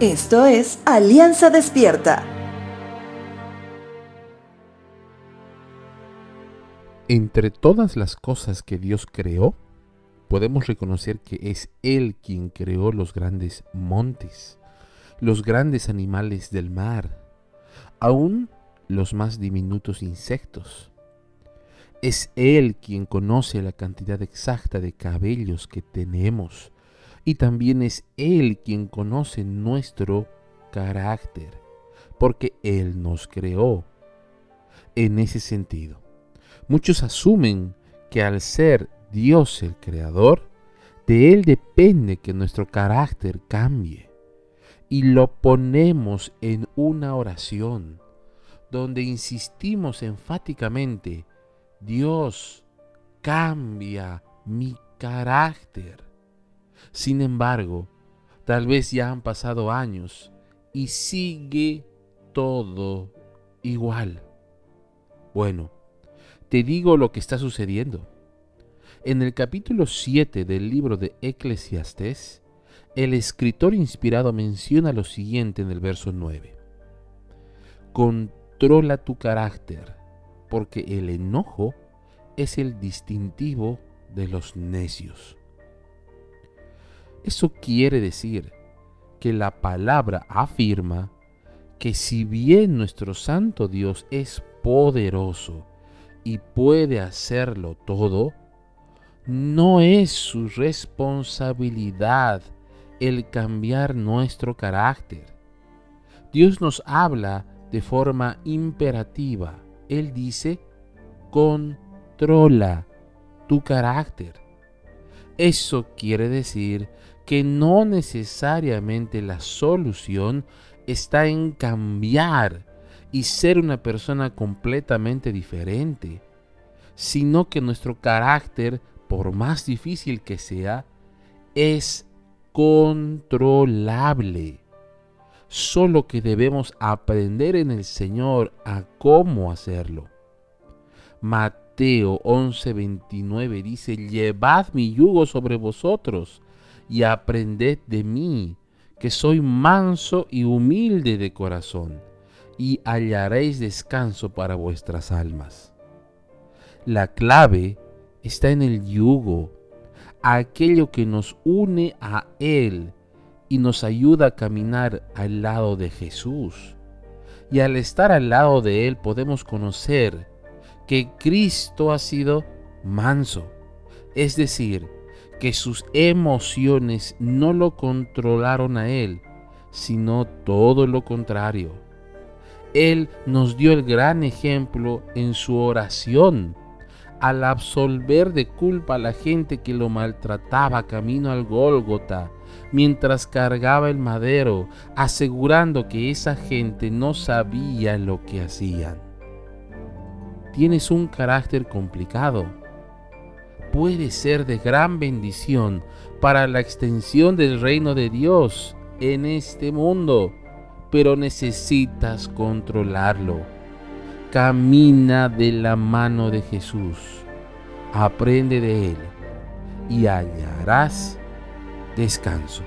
Esto es Alianza Despierta. Entre todas las cosas que Dios creó, podemos reconocer que es Él quien creó los grandes montes, los grandes animales del mar, aún los más diminutos insectos. Es Él quien conoce la cantidad exacta de cabellos que tenemos, y también es Él quien conoce nuestro carácter, porque Él nos creó. En ese sentido, muchos asumen que al ser Dios el Creador, de Él depende que nuestro carácter cambie. Y lo ponemos en una oración donde insistimos enfáticamente, Dios cambia mi carácter. Sin embargo, tal vez ya han pasado años y sigue todo igual. Bueno, te digo lo que está sucediendo. En el capítulo 7 del libro de Eclesiastés, el escritor inspirado menciona lo siguiente en el verso 9. Controla tu carácter, porque el enojo es el distintivo de los necios. Eso quiere decir que la palabra afirma que si bien nuestro Santo Dios es poderoso y puede hacerlo todo, no es su responsabilidad el cambiar nuestro carácter. Dios nos habla de forma imperativa. Él dice, controla tu carácter. Eso quiere decir que no necesariamente la solución está en cambiar y ser una persona completamente diferente, sino que nuestro carácter, por más difícil que sea, es controlable. Solo que debemos aprender en el Señor a cómo hacerlo. Mateo 11:29 dice, llevad mi yugo sobre vosotros y aprended de mí, que soy manso y humilde de corazón, y hallaréis descanso para vuestras almas. La clave está en el yugo, aquello que nos une a Él y nos ayuda a caminar al lado de Jesús. Y al estar al lado de Él podemos conocer que Cristo ha sido manso, es decir, que sus emociones no lo controlaron a él, sino todo lo contrario. Él nos dio el gran ejemplo en su oración, al absolver de culpa a la gente que lo maltrataba camino al Gólgota, mientras cargaba el madero, asegurando que esa gente no sabía lo que hacían. Tienes un carácter complicado puede ser de gran bendición para la extensión del reino de Dios en este mundo, pero necesitas controlarlo. Camina de la mano de Jesús, aprende de Él y hallarás descanso.